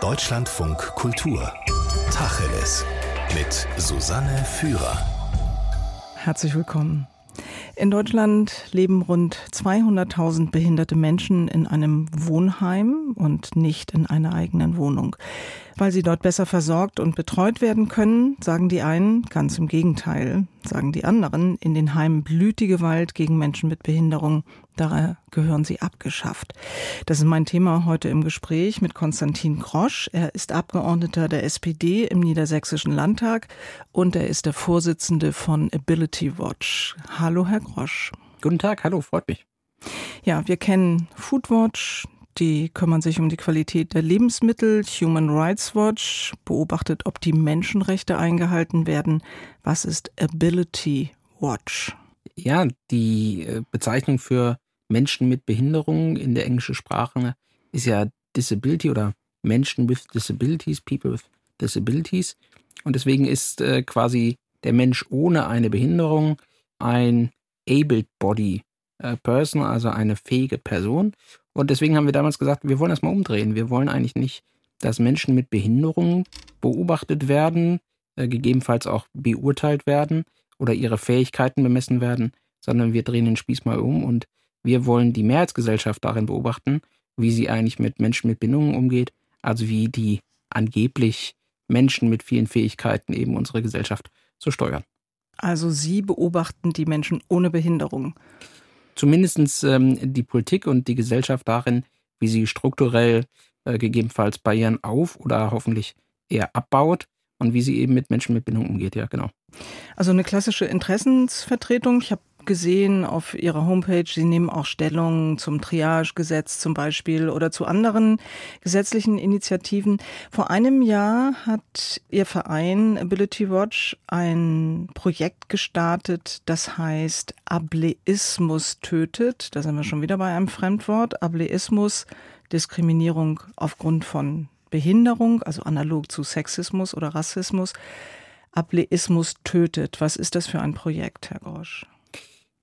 Deutschlandfunk Kultur. Tacheles. Mit Susanne Führer. Herzlich willkommen. In Deutschland leben rund 200.000 behinderte Menschen in einem Wohnheim und nicht in einer eigenen Wohnung. Weil sie dort besser versorgt und betreut werden können, sagen die einen, ganz im Gegenteil, sagen die anderen, in den Heimen blüht die Gewalt gegen Menschen mit Behinderung. Daher gehören sie abgeschafft. Das ist mein Thema heute im Gespräch mit Konstantin Grosch. Er ist Abgeordneter der SPD im Niedersächsischen Landtag und er ist der Vorsitzende von Ability Watch. Hallo, Herr Grosch. Guten Tag, hallo, freut mich. Ja, wir kennen Foodwatch, die kümmern sich um die Qualität der Lebensmittel. Human Rights Watch beobachtet, ob die Menschenrechte eingehalten werden. Was ist Ability Watch? Ja, die äh, Bezeichnung für Menschen mit Behinderungen in der englischen Sprache ist ja Disability oder Menschen with Disabilities, People with Disabilities. Und deswegen ist äh, quasi der Mensch ohne eine Behinderung ein abled body äh, person, also eine fähige Person. Und deswegen haben wir damals gesagt, wir wollen das mal umdrehen. Wir wollen eigentlich nicht, dass Menschen mit Behinderungen beobachtet werden, äh, gegebenenfalls auch beurteilt werden oder ihre Fähigkeiten bemessen werden, sondern wir drehen den Spieß mal um und wir wollen die Mehrheitsgesellschaft darin beobachten, wie sie eigentlich mit Menschen mit Bindungen umgeht, also wie die angeblich Menschen mit vielen Fähigkeiten eben unsere Gesellschaft zu steuern. Also Sie beobachten die Menschen ohne Behinderung zumindest ähm, die Politik und die Gesellschaft darin, wie sie strukturell äh, gegebenenfalls Barrieren auf oder hoffentlich eher abbaut und wie sie eben mit Menschen mit Bindung umgeht, ja, genau. Also eine klassische Interessensvertretung. Ich habe gesehen auf Ihrer Homepage, Sie nehmen auch Stellung zum Triage-Gesetz zum Beispiel oder zu anderen gesetzlichen Initiativen. Vor einem Jahr hat Ihr Verein Ability Watch ein Projekt gestartet, das heißt Ableismus tötet. Da sind wir schon wieder bei einem Fremdwort. Ableismus, Diskriminierung aufgrund von Behinderung, also analog zu Sexismus oder Rassismus. Ableismus tötet. Was ist das für ein Projekt, Herr Grosch?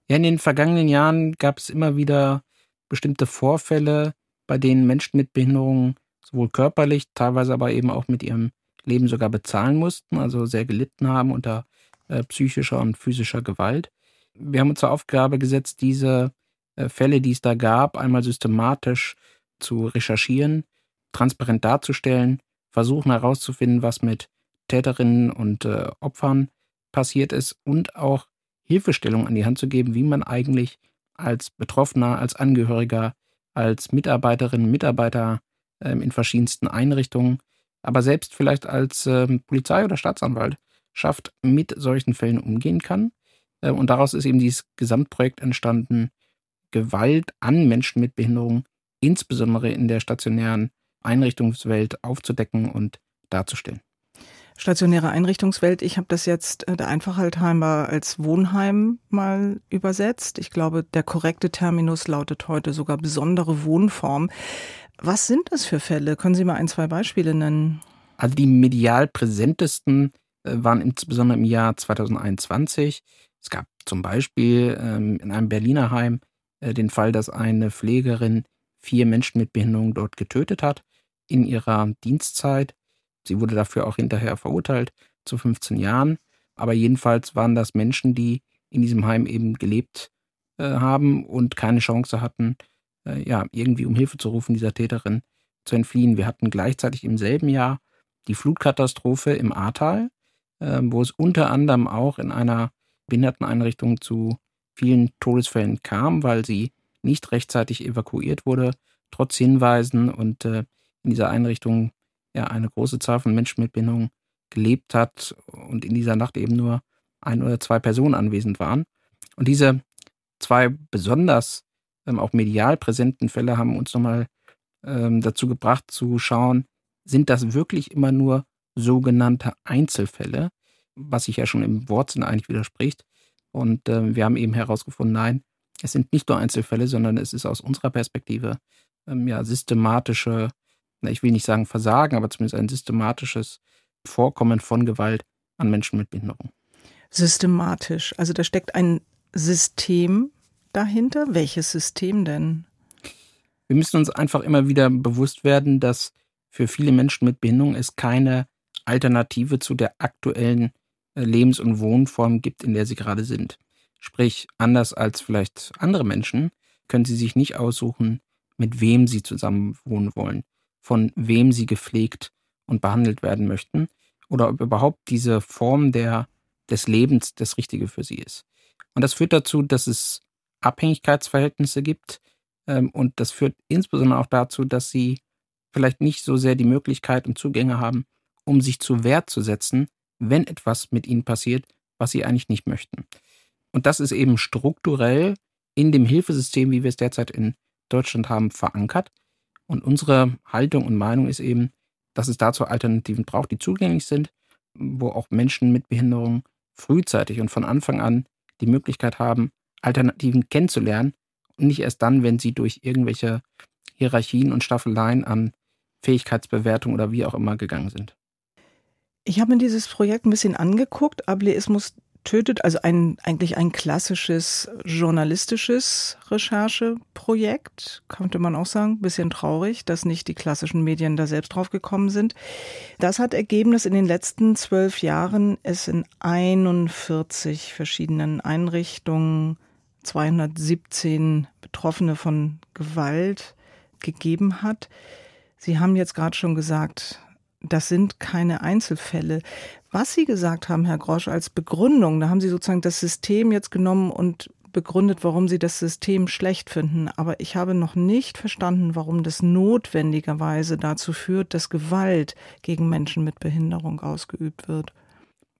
Ja, in den vergangenen Jahren gab es immer wieder bestimmte Vorfälle, bei denen Menschen mit Behinderungen sowohl körperlich, teilweise aber eben auch mit ihrem Leben sogar bezahlen mussten, also sehr gelitten haben unter äh, psychischer und physischer Gewalt. Wir haben uns zur Aufgabe gesetzt, diese äh, Fälle, die es da gab, einmal systematisch zu recherchieren, transparent darzustellen, versuchen herauszufinden, was mit Täterinnen und äh, Opfern passiert ist und auch Hilfestellung an die Hand zu geben, wie man eigentlich als Betroffener, als Angehöriger, als Mitarbeiterin, Mitarbeiter ähm, in verschiedensten Einrichtungen, aber selbst vielleicht als ähm, Polizei oder Staatsanwalt schafft, mit solchen Fällen umgehen kann. Äh, und daraus ist eben dieses Gesamtprojekt entstanden, Gewalt an Menschen mit Behinderung, insbesondere in der stationären Einrichtungswelt aufzudecken und darzustellen stationäre Einrichtungswelt. Ich habe das jetzt äh, der Einfachheit halber als Wohnheim mal übersetzt. Ich glaube, der korrekte Terminus lautet heute sogar besondere Wohnform. Was sind das für Fälle? Können Sie mal ein, zwei Beispiele nennen? Also die medial präsentesten äh, waren insbesondere im Jahr 2021. Es gab zum Beispiel ähm, in einem Berliner Heim äh, den Fall, dass eine Pflegerin vier Menschen mit Behinderung dort getötet hat in ihrer Dienstzeit. Sie wurde dafür auch hinterher verurteilt zu 15 Jahren. Aber jedenfalls waren das Menschen, die in diesem Heim eben gelebt äh, haben und keine Chance hatten, äh, ja, irgendwie um Hilfe zu rufen, dieser Täterin zu entfliehen. Wir hatten gleichzeitig im selben Jahr die Flutkatastrophe im Ahrtal, äh, wo es unter anderem auch in einer Behinderteneinrichtung zu vielen Todesfällen kam, weil sie nicht rechtzeitig evakuiert wurde, trotz Hinweisen und äh, in dieser Einrichtung ja eine große Zahl von Menschen mit Behinderung gelebt hat und in dieser Nacht eben nur ein oder zwei Personen anwesend waren. Und diese zwei besonders ähm, auch medial präsenten Fälle haben uns nochmal ähm, dazu gebracht zu schauen, sind das wirklich immer nur sogenannte Einzelfälle, was sich ja schon im Wortsinn eigentlich widerspricht. Und ähm, wir haben eben herausgefunden, nein, es sind nicht nur Einzelfälle, sondern es ist aus unserer Perspektive ähm, ja systematische ich will nicht sagen Versagen, aber zumindest ein systematisches Vorkommen von Gewalt an Menschen mit Behinderung. Systematisch. Also da steckt ein System dahinter. Welches System denn? Wir müssen uns einfach immer wieder bewusst werden, dass für viele Menschen mit Behinderung es keine Alternative zu der aktuellen äh, Lebens- und Wohnform gibt, in der sie gerade sind. Sprich, anders als vielleicht andere Menschen, können sie sich nicht aussuchen, mit wem sie zusammen wohnen wollen, von wem sie gepflegt und behandelt werden möchten oder ob überhaupt diese Form der, des Lebens das Richtige für sie ist. Und das führt dazu, dass es Abhängigkeitsverhältnisse gibt ähm, und das führt insbesondere auch dazu, dass sie vielleicht nicht so sehr die Möglichkeit und Zugänge haben, um sich zu Wehr zu setzen, wenn etwas mit ihnen passiert, was sie eigentlich nicht möchten. Und das ist eben strukturell in dem Hilfesystem, wie wir es derzeit in Deutschland haben, verankert. Und unsere Haltung und Meinung ist eben, dass es dazu Alternativen braucht, die zugänglich sind, wo auch Menschen mit Behinderung frühzeitig und von Anfang an die Möglichkeit haben, Alternativen kennenzulernen und nicht erst dann, wenn sie durch irgendwelche Hierarchien und Staffeleien an Fähigkeitsbewertung oder wie auch immer gegangen sind. Ich habe mir dieses Projekt ein bisschen angeguckt. Ableismus tötet, also ein, eigentlich ein klassisches journalistisches Rechercheprojekt, könnte man auch sagen. Bisschen traurig, dass nicht die klassischen Medien da selbst drauf gekommen sind. Das hat ergeben, dass in den letzten zwölf Jahren es in 41 verschiedenen Einrichtungen 217 Betroffene von Gewalt gegeben hat. Sie haben jetzt gerade schon gesagt, das sind keine Einzelfälle. Was Sie gesagt haben, Herr Grosch, als Begründung, da haben Sie sozusagen das System jetzt genommen und begründet, warum Sie das System schlecht finden. Aber ich habe noch nicht verstanden, warum das notwendigerweise dazu führt, dass Gewalt gegen Menschen mit Behinderung ausgeübt wird.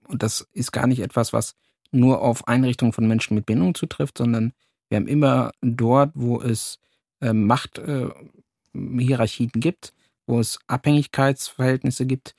Und das ist gar nicht etwas, was nur auf Einrichtungen von Menschen mit Behinderung zutrifft, sondern wir haben immer dort, wo es äh, Machthierarchien äh, gibt, wo es Abhängigkeitsverhältnisse gibt,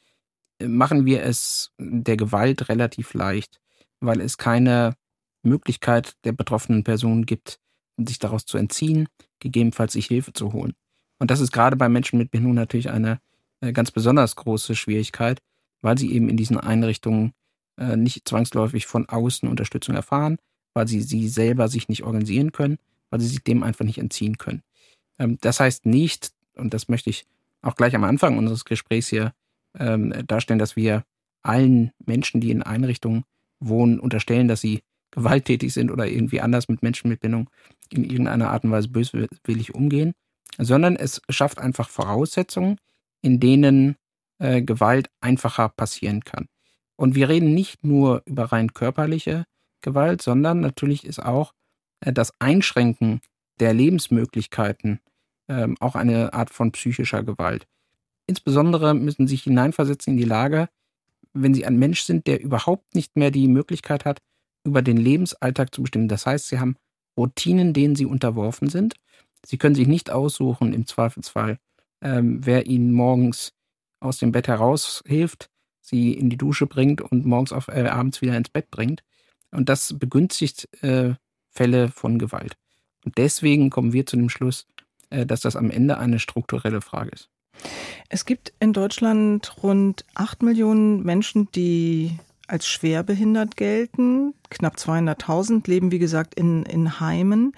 machen wir es der Gewalt relativ leicht, weil es keine Möglichkeit der betroffenen Person gibt, sich daraus zu entziehen, gegebenenfalls sich Hilfe zu holen. Und das ist gerade bei Menschen mit Behinderung natürlich eine äh, ganz besonders große Schwierigkeit, weil sie eben in diesen Einrichtungen äh, nicht zwangsläufig von außen Unterstützung erfahren, weil sie sie selber sich nicht organisieren können, weil sie sich dem einfach nicht entziehen können. Ähm, das heißt nicht, und das möchte ich auch gleich am Anfang unseres Gesprächs hier ähm, darstellen, dass wir allen Menschen, die in Einrichtungen wohnen, unterstellen, dass sie gewalttätig sind oder irgendwie anders mit Menschen mit Bindung in irgendeiner Art und Weise böswillig umgehen, sondern es schafft einfach Voraussetzungen, in denen äh, Gewalt einfacher passieren kann. Und wir reden nicht nur über rein körperliche Gewalt, sondern natürlich ist auch äh, das Einschränken der Lebensmöglichkeiten ähm, auch eine Art von psychischer Gewalt. Insbesondere müssen sie sich hineinversetzen in die Lage, wenn sie ein Mensch sind, der überhaupt nicht mehr die Möglichkeit hat, über den Lebensalltag zu bestimmen. Das heißt, sie haben Routinen, denen sie unterworfen sind. Sie können sich nicht aussuchen, im Zweifelsfall, ähm, wer ihnen morgens aus dem Bett heraushilft, sie in die Dusche bringt und morgens auf, äh, abends wieder ins Bett bringt. Und das begünstigt äh, Fälle von Gewalt. Und deswegen kommen wir zu dem Schluss, dass das am Ende eine strukturelle Frage ist. Es gibt in Deutschland rund acht Millionen Menschen, die als schwerbehindert gelten. Knapp 200.000 leben, wie gesagt, in, in Heimen.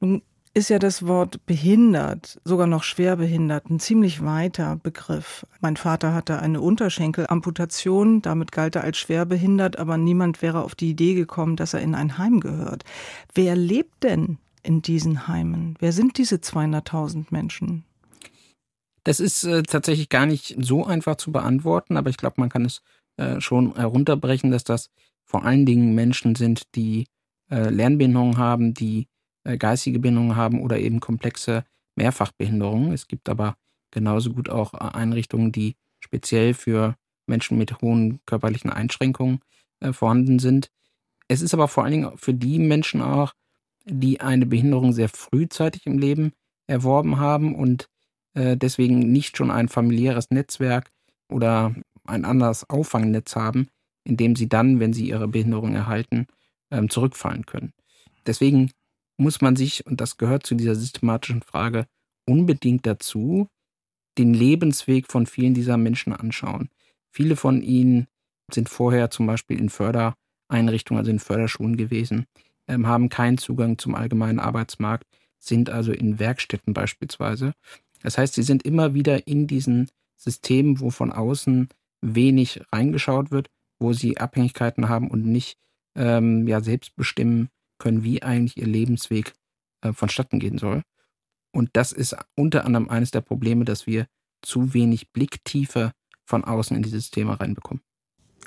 Nun ist ja das Wort behindert, sogar noch schwerbehindert, ein ziemlich weiter Begriff. Mein Vater hatte eine Unterschenkelamputation, damit galt er als schwerbehindert, aber niemand wäre auf die Idee gekommen, dass er in ein Heim gehört. Wer lebt denn in diesen Heimen? Wer sind diese 200.000 Menschen? Das ist äh, tatsächlich gar nicht so einfach zu beantworten, aber ich glaube, man kann es äh, schon herunterbrechen, dass das vor allen Dingen Menschen sind, die äh, Lernbehinderungen haben, die äh, geistige Behinderungen haben oder eben komplexe Mehrfachbehinderungen. Es gibt aber genauso gut auch äh, Einrichtungen, die speziell für Menschen mit hohen körperlichen Einschränkungen äh, vorhanden sind. Es ist aber vor allen Dingen für die Menschen auch, die eine Behinderung sehr frühzeitig im Leben erworben haben und äh, deswegen nicht schon ein familiäres Netzwerk oder ein anderes Auffangnetz haben, in dem sie dann, wenn sie ihre Behinderung erhalten, ähm, zurückfallen können. Deswegen muss man sich, und das gehört zu dieser systematischen Frage, unbedingt dazu, den Lebensweg von vielen dieser Menschen anschauen. Viele von ihnen sind vorher zum Beispiel in Fördereinrichtungen, also in Förderschulen gewesen haben keinen Zugang zum allgemeinen Arbeitsmarkt, sind also in Werkstätten beispielsweise. Das heißt, sie sind immer wieder in diesen System, wo von außen wenig reingeschaut wird, wo sie Abhängigkeiten haben und nicht ähm, ja, selbst bestimmen können, wie eigentlich ihr Lebensweg äh, vonstatten gehen soll. Und das ist unter anderem eines der Probleme, dass wir zu wenig Blicktiefe von außen in dieses Thema reinbekommen.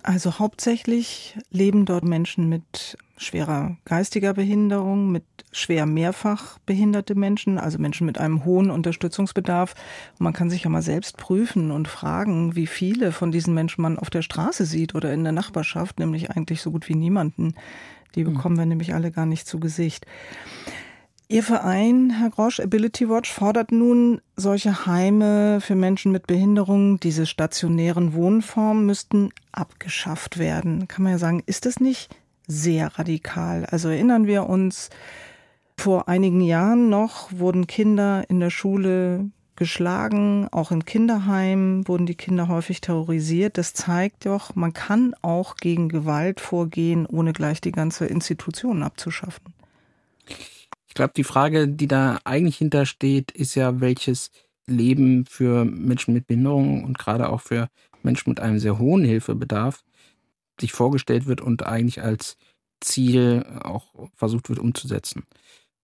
Also hauptsächlich leben dort Menschen mit schwerer geistiger Behinderung, mit schwer mehrfach behinderte Menschen, also Menschen mit einem hohen Unterstützungsbedarf. Und man kann sich ja mal selbst prüfen und fragen, wie viele von diesen Menschen man auf der Straße sieht oder in der Nachbarschaft, nämlich eigentlich so gut wie niemanden. Die hm. bekommen wir nämlich alle gar nicht zu Gesicht. Ihr Verein, Herr Grosch, Ability Watch, fordert nun, solche Heime für Menschen mit Behinderung, diese stationären Wohnformen müssten abgeschafft werden. Kann man ja sagen, ist das nicht sehr radikal? Also erinnern wir uns, vor einigen Jahren noch wurden Kinder in der Schule geschlagen, auch in Kinderheimen wurden die Kinder häufig terrorisiert. Das zeigt doch, man kann auch gegen Gewalt vorgehen, ohne gleich die ganze Institution abzuschaffen. Ich glaube, die Frage, die da eigentlich hintersteht, ist ja, welches Leben für Menschen mit Behinderung und gerade auch für Menschen mit einem sehr hohen Hilfebedarf sich vorgestellt wird und eigentlich als Ziel auch versucht wird umzusetzen.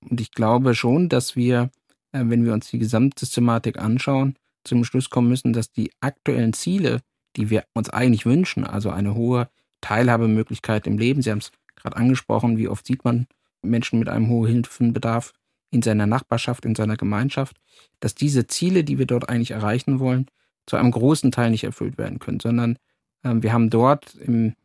Und ich glaube schon, dass wir, äh, wenn wir uns die Gesamtsystematik anschauen, zum Schluss kommen müssen, dass die aktuellen Ziele, die wir uns eigentlich wünschen, also eine hohe Teilhabemöglichkeit im Leben, Sie haben es gerade angesprochen, wie oft sieht man Menschen mit einem hohen Hilfenbedarf in seiner Nachbarschaft, in seiner Gemeinschaft, dass diese Ziele, die wir dort eigentlich erreichen wollen, zu einem großen Teil nicht erfüllt werden können, sondern ähm, wir haben dort im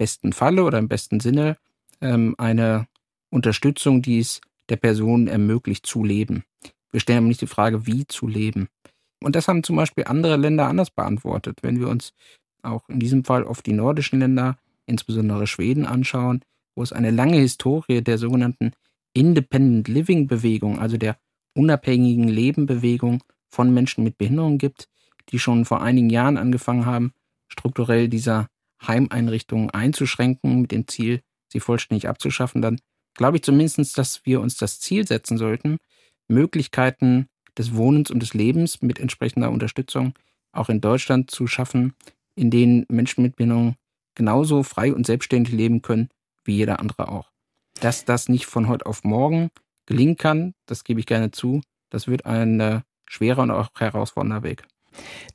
besten Falle oder im besten Sinne ähm, eine Unterstützung, die es der Person ermöglicht zu leben. Wir stellen aber nicht die Frage, wie zu leben. Und das haben zum Beispiel andere Länder anders beantwortet. Wenn wir uns auch in diesem Fall auf die nordischen Länder, insbesondere Schweden, anschauen, wo es eine lange Historie der sogenannten Independent Living Bewegung, also der unabhängigen Lebenbewegung von Menschen mit Behinderung gibt, die schon vor einigen Jahren angefangen haben, strukturell dieser Heimeinrichtungen einzuschränken, mit dem Ziel, sie vollständig abzuschaffen, dann glaube ich zumindest, dass wir uns das Ziel setzen sollten, Möglichkeiten des Wohnens und des Lebens mit entsprechender Unterstützung auch in Deutschland zu schaffen, in denen Menschen mit Behinderung genauso frei und selbstständig leben können wie jeder andere auch. Dass das nicht von heute auf morgen gelingen kann, das gebe ich gerne zu. Das wird ein äh, schwerer und auch herausfordernder Weg.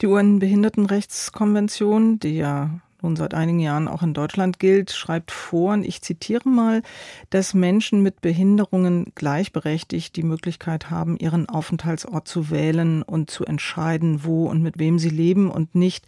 Die UN-Behindertenrechtskonvention, die ja nun seit einigen Jahren auch in Deutschland gilt, schreibt vor, und ich zitiere mal, dass Menschen mit Behinderungen gleichberechtigt die Möglichkeit haben, ihren Aufenthaltsort zu wählen und zu entscheiden, wo und mit wem sie leben und nicht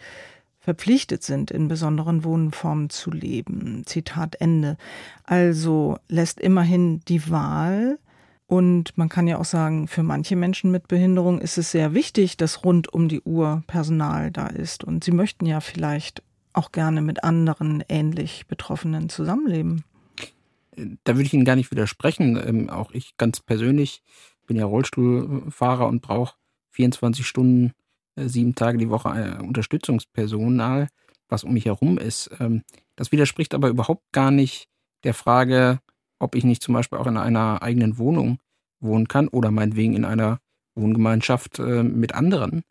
verpflichtet sind, in besonderen Wohnformen zu leben. Zitat Ende. Also lässt immerhin die Wahl und man kann ja auch sagen, für manche Menschen mit Behinderung ist es sehr wichtig, dass rund um die Uhr Personal da ist. Und sie möchten ja vielleicht auch gerne mit anderen ähnlich Betroffenen zusammenleben. Da würde ich Ihnen gar nicht widersprechen. Ähm, auch ich ganz persönlich bin ja Rollstuhlfahrer und brauche 24 Stunden äh, sieben Tage die Woche äh, Unterstützungspersonal, was um mich herum ist. Ähm, das widerspricht aber überhaupt gar nicht der Frage, ob ich nicht zum Beispiel auch in einer eigenen Wohnung wohnen kann oder meinetwegen in einer Wohngemeinschaft äh, mit anderen.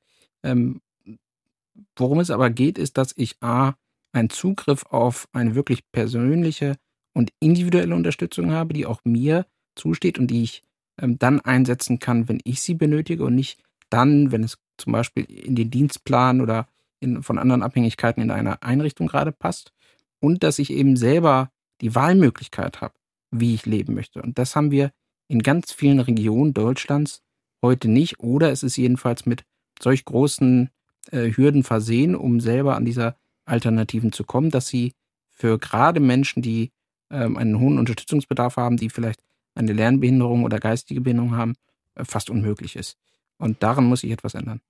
Worum es aber geht, ist, dass ich A, einen Zugriff auf eine wirklich persönliche und individuelle Unterstützung habe, die auch mir zusteht und die ich ähm, dann einsetzen kann, wenn ich sie benötige und nicht dann, wenn es zum Beispiel in den Dienstplan oder in, von anderen Abhängigkeiten in einer Einrichtung gerade passt. Und dass ich eben selber die Wahlmöglichkeit habe, wie ich leben möchte. Und das haben wir in ganz vielen Regionen Deutschlands heute nicht. Oder es ist jedenfalls mit solch großen Hürden versehen, um selber an dieser Alternativen zu kommen, dass sie für gerade Menschen, die ähm, einen hohen Unterstützungsbedarf haben, die vielleicht eine Lernbehinderung oder geistige Behinderung haben, äh, fast unmöglich ist. Und daran muss sich etwas ändern.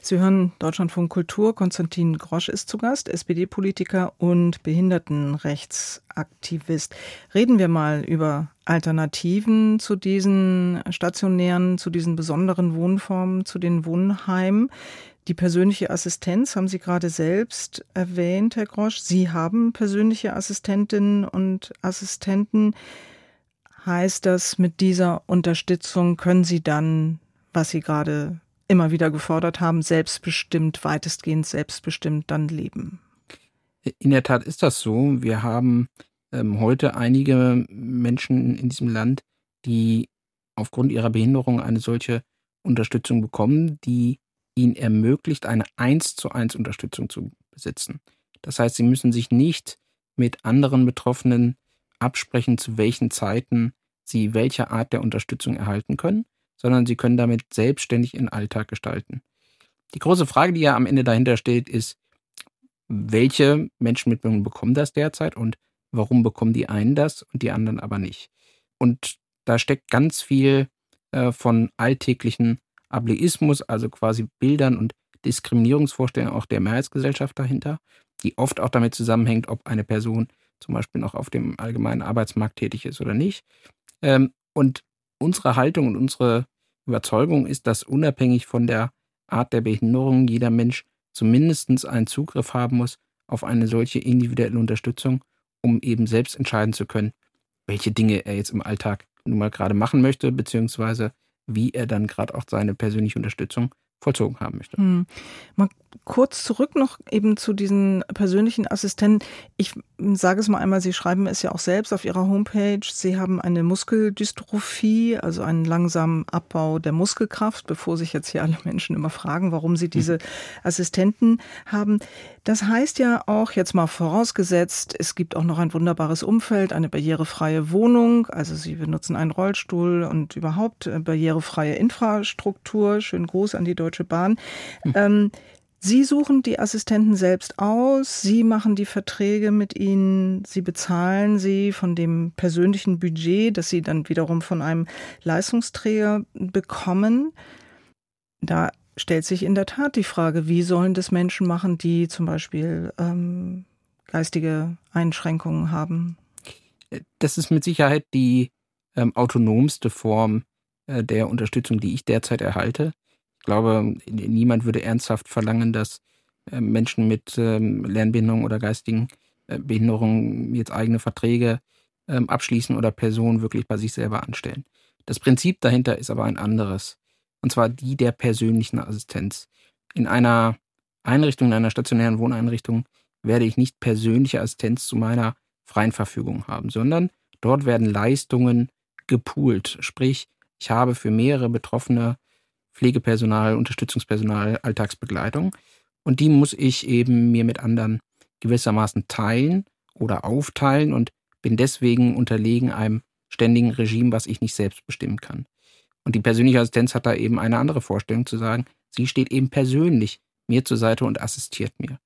Sie hören Deutschlandfunk Kultur. Konstantin Grosch ist zu Gast, SPD-Politiker und Behindertenrechtsaktivist. Reden wir mal über Alternativen zu diesen stationären, zu diesen besonderen Wohnformen, zu den Wohnheimen. Die persönliche Assistenz haben Sie gerade selbst erwähnt, Herr Grosch. Sie haben persönliche Assistentinnen und Assistenten. Heißt das, mit dieser Unterstützung können Sie dann was Sie gerade immer wieder gefordert haben, selbstbestimmt, weitestgehend selbstbestimmt dann leben. In der Tat ist das so. Wir haben ähm, heute einige Menschen in diesem Land, die aufgrund ihrer Behinderung eine solche Unterstützung bekommen, die ihnen ermöglicht, eine 1 zu 1 Unterstützung zu besitzen. Das heißt, sie müssen sich nicht mit anderen Betroffenen absprechen, zu welchen Zeiten sie welche Art der Unterstützung erhalten können, sondern sie können damit selbstständig ihren Alltag gestalten. Die große Frage, die ja am Ende dahinter steht, ist, welche Menschen mit Behinderung bekommen das derzeit und warum bekommen die einen das und die anderen aber nicht. Und da steckt ganz viel äh, von alltäglichen Ableismus, also quasi Bildern und Diskriminierungsvorstellungen auch der Mehrheitsgesellschaft dahinter, die oft auch damit zusammenhängt, ob eine Person zum Beispiel noch auf dem allgemeinen Arbeitsmarkt tätig ist oder nicht. Ähm, und unsere Haltung und unsere Überzeugung ist, dass unabhängig von der Art der Behinderung jeder Mensch zumindest einen Zugriff haben muss auf eine solche individuelle Unterstützung, um eben selbst entscheiden zu können, welche Dinge er jetzt im Alltag nun mal gerade machen möchte, beziehungsweise wie er dann gerade auch seine persönliche Unterstützung vollzogen haben möchte. Hm. Mal kurz zurück noch eben zu diesen persönlichen Assistenten. Ich sage es mal einmal, Sie schreiben es ja auch selbst auf Ihrer Homepage. Sie haben eine Muskeldystrophie, also einen langsamen Abbau der Muskelkraft, bevor sich jetzt hier alle Menschen immer fragen, warum sie diese Assistenten haben. Das heißt ja auch, jetzt mal vorausgesetzt, es gibt auch noch ein wunderbares Umfeld, eine barrierefreie Wohnung, also Sie benutzen einen Rollstuhl und überhaupt äh, barrierefreie Infrastruktur. Schön Gruß an die Deutsche Bahn. Hm. Ähm, Sie suchen die Assistenten selbst aus, Sie machen die Verträge mit ihnen, Sie bezahlen sie von dem persönlichen Budget, das Sie dann wiederum von einem Leistungsträger bekommen. Da stellt sich in der Tat die Frage, wie sollen das Menschen machen, die zum Beispiel ähm, geistige Einschränkungen haben? Das ist mit Sicherheit die ähm, autonomste Form äh, der Unterstützung, die ich derzeit erhalte glaube, niemand würde ernsthaft verlangen, dass äh, Menschen mit ähm, Lernbehinderung oder geistigen äh, Behinderungen jetzt eigene Verträge ähm, abschließen oder Personen wirklich bei sich selber anstellen. Das Prinzip dahinter ist aber ein anderes. Und zwar die der persönlichen Assistenz. In einer Einrichtung, in einer stationären Wohneinrichtung werde ich nicht persönliche Assistenz zu meiner freien Verfügung haben, sondern dort werden Leistungen gepoolt. Sprich, ich habe für mehrere Betroffene Pflegepersonal, Unterstützungspersonal, Alltagsbegleitung. Und die muss ich eben mir mit anderen gewissermaßen teilen oder aufteilen und bin deswegen unterlegen einem ständigen Regime, was ich nicht selbst bestimmen kann. Und die persönliche Assistenz hat da eben eine andere Vorstellung zu sagen, sie steht eben persönlich mir zur Seite und assistiert mir.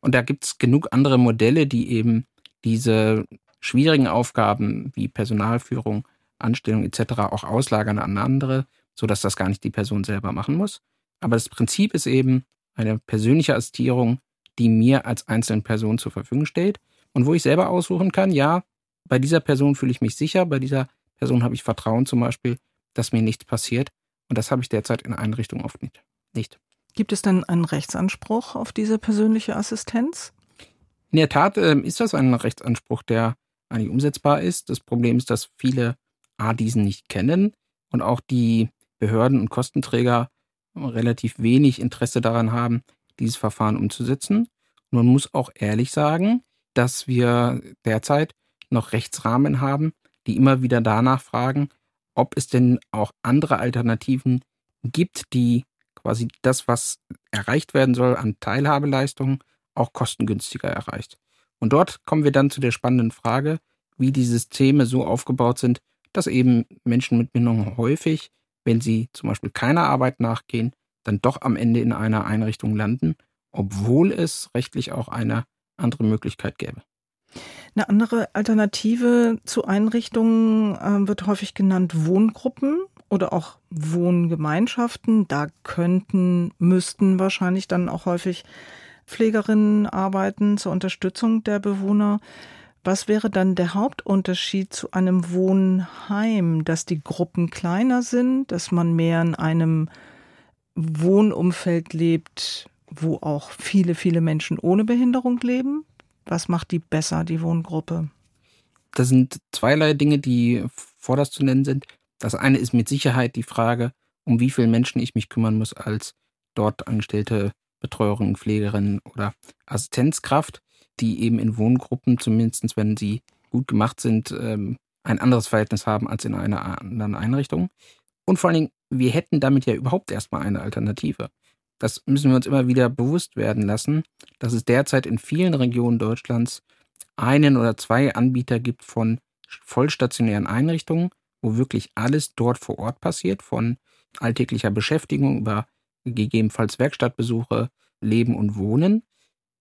Und da gibt es genug andere Modelle, die eben diese schwierigen Aufgaben wie Personalführung, Anstellung etc. auch auslagern an andere sodass das gar nicht die Person selber machen muss. Aber das Prinzip ist eben eine persönliche Assistierung, die mir als einzelne Person zur Verfügung steht und wo ich selber aussuchen kann, ja, bei dieser Person fühle ich mich sicher, bei dieser Person habe ich Vertrauen zum Beispiel, dass mir nichts passiert. Und das habe ich derzeit in Einrichtungen oft nicht. nicht. Gibt es denn einen Rechtsanspruch auf diese persönliche Assistenz? In der Tat äh, ist das ein Rechtsanspruch, der eigentlich umsetzbar ist. Das Problem ist, dass viele A diesen nicht kennen und auch die Behörden und Kostenträger relativ wenig Interesse daran haben, dieses Verfahren umzusetzen. Und man muss auch ehrlich sagen, dass wir derzeit noch Rechtsrahmen haben, die immer wieder danach fragen, ob es denn auch andere Alternativen gibt, die quasi das, was erreicht werden soll an Teilhabeleistungen, auch kostengünstiger erreicht. Und dort kommen wir dann zu der spannenden Frage, wie die Systeme so aufgebaut sind, dass eben Menschen mit Behinderung häufig wenn sie zum Beispiel keiner Arbeit nachgehen, dann doch am Ende in einer Einrichtung landen, obwohl es rechtlich auch eine andere Möglichkeit gäbe. Eine andere Alternative zu Einrichtungen äh, wird häufig genannt Wohngruppen oder auch Wohngemeinschaften. Da könnten, müssten wahrscheinlich dann auch häufig Pflegerinnen arbeiten zur Unterstützung der Bewohner. Was wäre dann der Hauptunterschied zu einem Wohnheim, dass die Gruppen kleiner sind, dass man mehr in einem Wohnumfeld lebt, wo auch viele, viele Menschen ohne Behinderung leben? Was macht die besser, die Wohngruppe? Das sind zweierlei Dinge, die vorderst zu nennen sind. Das eine ist mit Sicherheit die Frage, um wie viele Menschen ich mich kümmern muss als dort angestellte Betreuerin, Pflegerin oder Assistenzkraft, die eben in Wohngruppen, zumindest wenn sie gut gemacht sind, ähm, ein anderes Verhältnis haben als in einer anderen Einrichtung. Und vor allen Dingen, wir hätten damit ja überhaupt erstmal eine Alternative. Das müssen wir uns immer wieder bewusst werden lassen, dass es derzeit in vielen Regionen Deutschlands einen oder zwei Anbieter gibt von vollstationären Einrichtungen, wo wirklich alles dort vor Ort passiert, von alltäglicher Beschäftigung über gegebenenfalls Werkstattbesuche, Leben und Wohnen.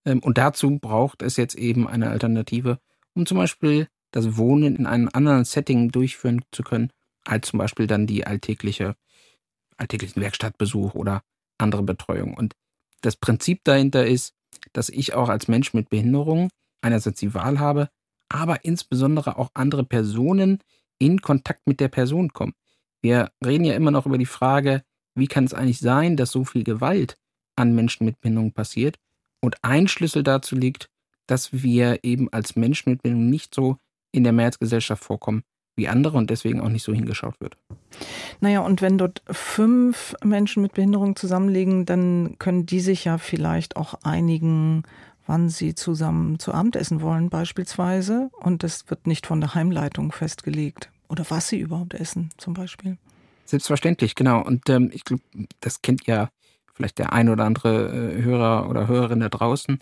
Ähm, und dazu braucht es jetzt eben eine Alternative, um zum Beispiel das Wohnen in einem anderen Setting durchführen zu können, als zum Beispiel dann die alltägliche, alltäglichen Werkstattbesuch oder andere Betreuung. Und das Prinzip dahinter ist, dass ich auch als Mensch mit Behinderung einerseits die Wahl habe, aber insbesondere auch andere Personen in Kontakt mit der Person kommen. Wir reden ja immer noch über die Frage, wie kann es eigentlich sein, dass so viel Gewalt an Menschen mit Behinderung passiert? Und ein Schlüssel dazu liegt, dass wir eben als Menschen mit Behinderung nicht so in der Mehrheitsgesellschaft vorkommen wie andere und deswegen auch nicht so hingeschaut wird. Naja, und wenn dort fünf Menschen mit Behinderung zusammenlegen, dann können die sich ja vielleicht auch einigen, wann sie zusammen zu Abend essen wollen beispielsweise. Und das wird nicht von der Heimleitung festgelegt. Oder was sie überhaupt essen zum Beispiel. Selbstverständlich, genau. Und ähm, ich glaube, das kennt ja vielleicht der ein oder andere äh, Hörer oder Hörerin da draußen,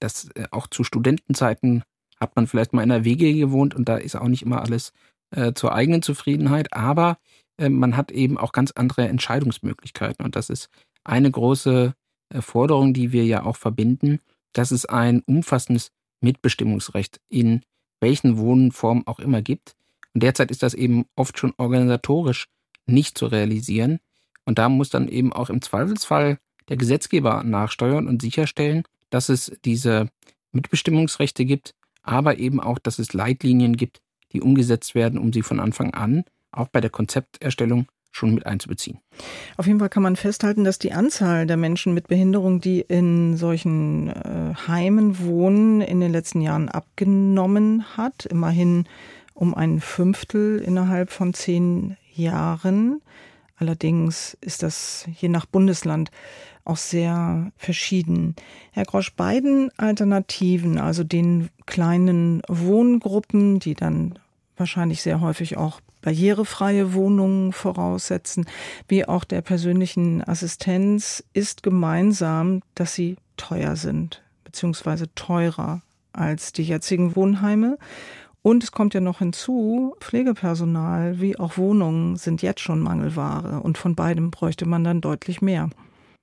dass äh, auch zu Studentenzeiten hat man vielleicht mal in der WG gewohnt und da ist auch nicht immer alles äh, zur eigenen Zufriedenheit, aber äh, man hat eben auch ganz andere Entscheidungsmöglichkeiten und das ist eine große äh, Forderung, die wir ja auch verbinden, dass es ein umfassendes Mitbestimmungsrecht in welchen Wohnformen auch immer gibt. Und derzeit ist das eben oft schon organisatorisch nicht zu realisieren. Und da muss dann eben auch im Zweifelsfall der Gesetzgeber nachsteuern und sicherstellen, dass es diese Mitbestimmungsrechte gibt, aber eben auch, dass es Leitlinien gibt, die umgesetzt werden, um sie von Anfang an auch bei der Konzepterstellung schon mit einzubeziehen. Auf jeden Fall kann man festhalten, dass die Anzahl der Menschen mit Behinderung, die in solchen äh, Heimen wohnen, in den letzten Jahren abgenommen hat. Immerhin um ein Fünftel innerhalb von zehn Jahren. Allerdings ist das je nach Bundesland auch sehr verschieden. Herr Grosch, beiden Alternativen, also den kleinen Wohngruppen, die dann wahrscheinlich sehr häufig auch barrierefreie Wohnungen voraussetzen, wie auch der persönlichen Assistenz, ist gemeinsam, dass sie teuer sind, beziehungsweise teurer als die jetzigen Wohnheime. Und es kommt ja noch hinzu, Pflegepersonal wie auch Wohnungen sind jetzt schon Mangelware und von beidem bräuchte man dann deutlich mehr.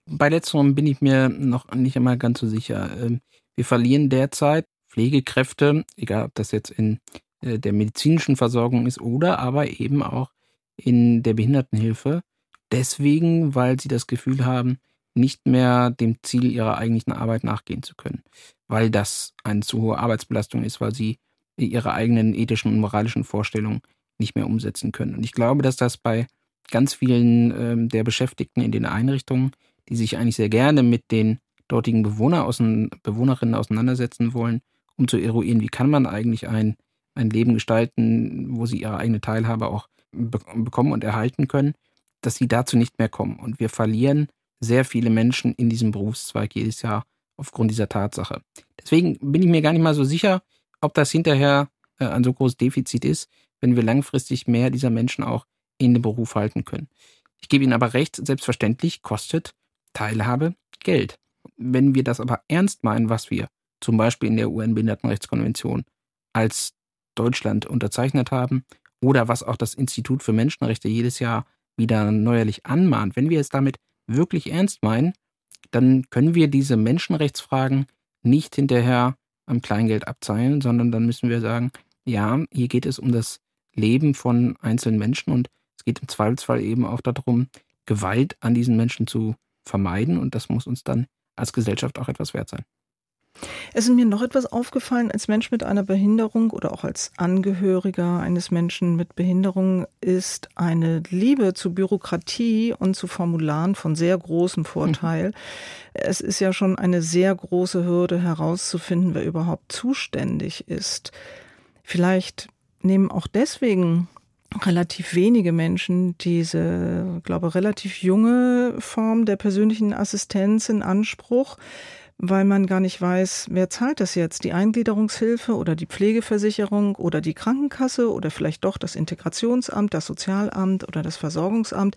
Bei letzterem bin ich mir noch nicht einmal ganz so sicher. Ähm, wir verlieren derzeit Pflegekräfte, egal ob das jetzt in äh, der medizinischen Versorgung ist oder aber eben auch in der Behindertenhilfe. Deswegen, weil sie das Gefühl haben, nicht mehr dem Ziel ihrer eigentlichen Arbeit nachgehen zu können. Weil das eine zu hohe Arbeitsbelastung ist, weil sie ihre eigenen ethischen und moralischen Vorstellungen nicht mehr umsetzen können. Und ich glaube, dass das bei ganz vielen äh, der Beschäftigten in den Einrichtungen, die sich eigentlich sehr gerne mit den dortigen Bewohner außen, Bewohnerinnen auseinandersetzen wollen, um zu eruieren, wie kann man eigentlich ein, ein Leben gestalten, wo sie ihre eigene Teilhabe auch be bekommen und erhalten können, dass sie dazu nicht mehr kommen. Und wir verlieren sehr viele Menschen in diesem Berufszweig jedes Jahr aufgrund dieser Tatsache. Deswegen bin ich mir gar nicht mal so sicher, ob das hinterher äh, ein so großes Defizit ist, wenn wir langfristig mehr dieser Menschen auch in den Beruf halten können. Ich gebe Ihnen aber recht, selbstverständlich kostet Teilhabe Geld. Wenn wir das aber ernst meinen, was wir zum Beispiel in der UN-Behindertenrechtskonvention als Deutschland unterzeichnet haben oder was auch das Institut für Menschenrechte jedes Jahr wieder neuerlich anmahnt, wenn wir es damit wirklich ernst meinen, dann können wir diese Menschenrechtsfragen nicht hinterher am Kleingeld abzeilen, sondern dann müssen wir sagen, ja, hier geht es um das Leben von einzelnen Menschen und es geht im Zweifelsfall eben auch darum, Gewalt an diesen Menschen zu vermeiden und das muss uns dann als Gesellschaft auch etwas wert sein. Es ist mir noch etwas aufgefallen, als Mensch mit einer Behinderung oder auch als Angehöriger eines Menschen mit Behinderung ist eine Liebe zu Bürokratie und zu Formularen von sehr großem Vorteil. Mhm. Es ist ja schon eine sehr große Hürde herauszufinden, wer überhaupt zuständig ist. Vielleicht nehmen auch deswegen relativ wenige Menschen diese, glaube relativ junge Form der persönlichen Assistenz in Anspruch weil man gar nicht weiß, wer zahlt das jetzt? Die Eingliederungshilfe oder die Pflegeversicherung oder die Krankenkasse oder vielleicht doch das Integrationsamt, das Sozialamt oder das Versorgungsamt.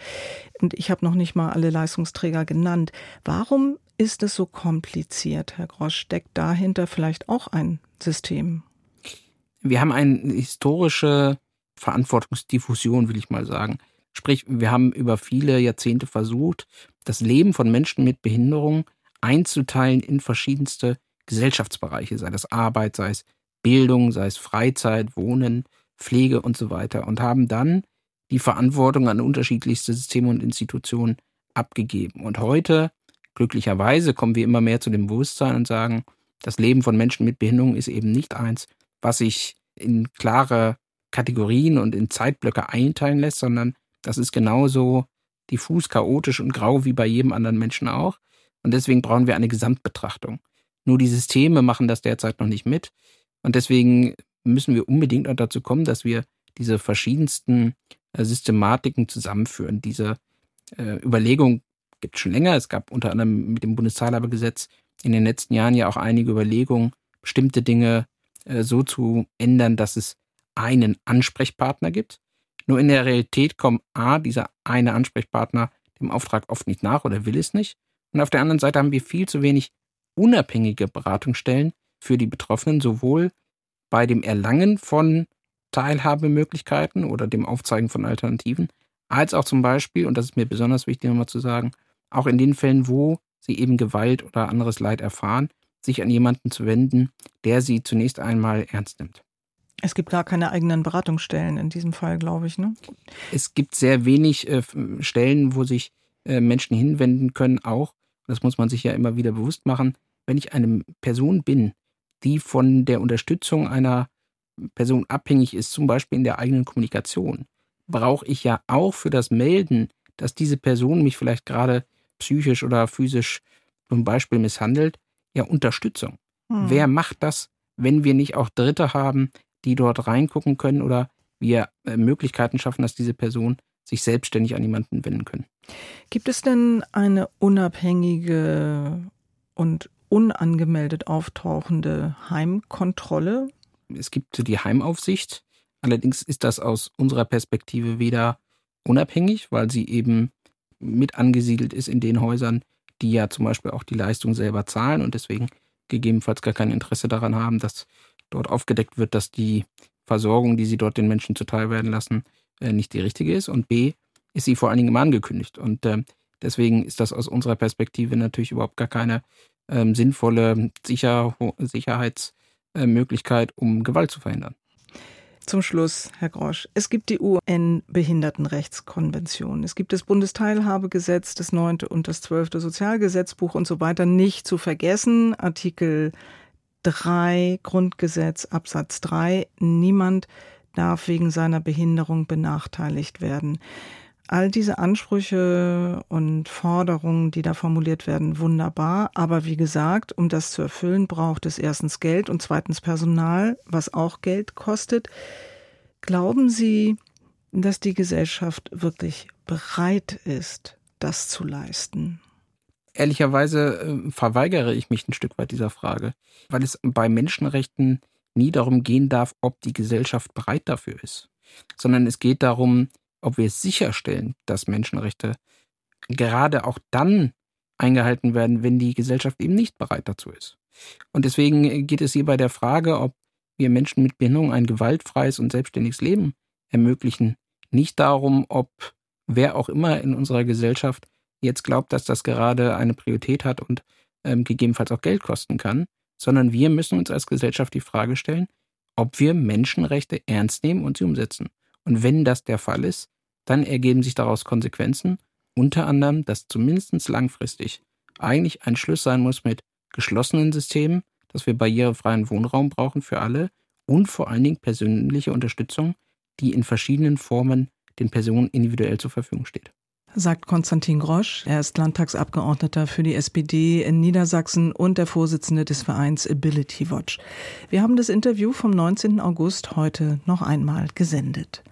Und ich habe noch nicht mal alle Leistungsträger genannt. Warum ist es so kompliziert, Herr Grosch? Steckt dahinter vielleicht auch ein System? Wir haben eine historische Verantwortungsdiffusion, will ich mal sagen. Sprich, wir haben über viele Jahrzehnte versucht, das Leben von Menschen mit Behinderung einzuteilen in verschiedenste Gesellschaftsbereiche, sei das Arbeit, sei es Bildung, sei es Freizeit, Wohnen, Pflege und so weiter und haben dann die Verantwortung an unterschiedlichste Systeme und Institutionen abgegeben. Und heute, glücklicherweise, kommen wir immer mehr zu dem Bewusstsein und sagen, das Leben von Menschen mit Behinderung ist eben nicht eins, was sich in klare Kategorien und in Zeitblöcke einteilen lässt, sondern das ist genauso diffus, chaotisch und grau wie bei jedem anderen Menschen auch. Und deswegen brauchen wir eine Gesamtbetrachtung. Nur die Systeme machen das derzeit noch nicht mit. Und deswegen müssen wir unbedingt auch dazu kommen, dass wir diese verschiedensten äh, Systematiken zusammenführen. Diese äh, Überlegung gibt es schon länger. Es gab unter anderem mit dem Bundesteilhabegesetz in den letzten Jahren ja auch einige Überlegungen, bestimmte Dinge äh, so zu ändern, dass es einen Ansprechpartner gibt. Nur in der Realität kommt A, dieser eine Ansprechpartner dem Auftrag oft nicht nach oder will es nicht. Und auf der anderen Seite haben wir viel zu wenig unabhängige Beratungsstellen für die Betroffenen, sowohl bei dem Erlangen von Teilhabemöglichkeiten oder dem Aufzeigen von Alternativen, als auch zum Beispiel, und das ist mir besonders wichtig nochmal zu sagen, auch in den Fällen, wo sie eben Gewalt oder anderes Leid erfahren, sich an jemanden zu wenden, der sie zunächst einmal ernst nimmt. Es gibt gar keine eigenen Beratungsstellen in diesem Fall, glaube ich. Ne? Es gibt sehr wenig äh, Stellen, wo sich äh, Menschen hinwenden können, auch das muss man sich ja immer wieder bewusst machen, wenn ich eine Person bin, die von der Unterstützung einer Person abhängig ist, zum Beispiel in der eigenen Kommunikation, brauche ich ja auch für das Melden, dass diese Person mich vielleicht gerade psychisch oder physisch zum Beispiel misshandelt, ja Unterstützung. Hm. Wer macht das, wenn wir nicht auch Dritte haben, die dort reingucken können oder wir äh, Möglichkeiten schaffen, dass diese Person sich selbstständig an jemanden wenden können. Gibt es denn eine unabhängige und unangemeldet auftauchende Heimkontrolle? Es gibt die Heimaufsicht. Allerdings ist das aus unserer Perspektive weder unabhängig, weil sie eben mit angesiedelt ist in den Häusern, die ja zum Beispiel auch die Leistung selber zahlen und deswegen gegebenenfalls gar kein Interesse daran haben, dass dort aufgedeckt wird, dass die Versorgung, die sie dort den Menschen zuteil werden lassen, nicht die richtige ist und B, ist sie vor allen Dingen immer angekündigt. Und äh, deswegen ist das aus unserer Perspektive natürlich überhaupt gar keine ähm, sinnvolle Sicher Sicherheitsmöglichkeit, um Gewalt zu verhindern. Zum Schluss, Herr Grosch. Es gibt die UN-Behindertenrechtskonvention. Es gibt das Bundesteilhabegesetz, das neunte und das zwölfte Sozialgesetzbuch und so weiter. Nicht zu vergessen, Artikel 3 Grundgesetz, Absatz 3. Niemand darf wegen seiner Behinderung benachteiligt werden. All diese Ansprüche und Forderungen, die da formuliert werden, wunderbar. Aber wie gesagt, um das zu erfüllen, braucht es erstens Geld und zweitens Personal, was auch Geld kostet. Glauben Sie, dass die Gesellschaft wirklich bereit ist, das zu leisten? Ehrlicherweise äh, verweigere ich mich ein Stück weit dieser Frage, weil es bei Menschenrechten nie darum gehen darf, ob die Gesellschaft bereit dafür ist, sondern es geht darum, ob wir sicherstellen, dass Menschenrechte gerade auch dann eingehalten werden, wenn die Gesellschaft eben nicht bereit dazu ist. Und deswegen geht es hier bei der Frage, ob wir Menschen mit Behinderung ein gewaltfreies und selbstständiges Leben ermöglichen, nicht darum, ob wer auch immer in unserer Gesellschaft jetzt glaubt, dass das gerade eine Priorität hat und ähm, gegebenenfalls auch Geld kosten kann, sondern wir müssen uns als Gesellschaft die Frage stellen, ob wir Menschenrechte ernst nehmen und sie umsetzen. Und wenn das der Fall ist, dann ergeben sich daraus Konsequenzen, unter anderem, dass zumindest langfristig eigentlich ein Schluss sein muss mit geschlossenen Systemen, dass wir barrierefreien Wohnraum brauchen für alle und vor allen Dingen persönliche Unterstützung, die in verschiedenen Formen den Personen individuell zur Verfügung steht sagt Konstantin Grosch. Er ist Landtagsabgeordneter für die SPD in Niedersachsen und der Vorsitzende des Vereins Ability Watch. Wir haben das Interview vom 19. August heute noch einmal gesendet.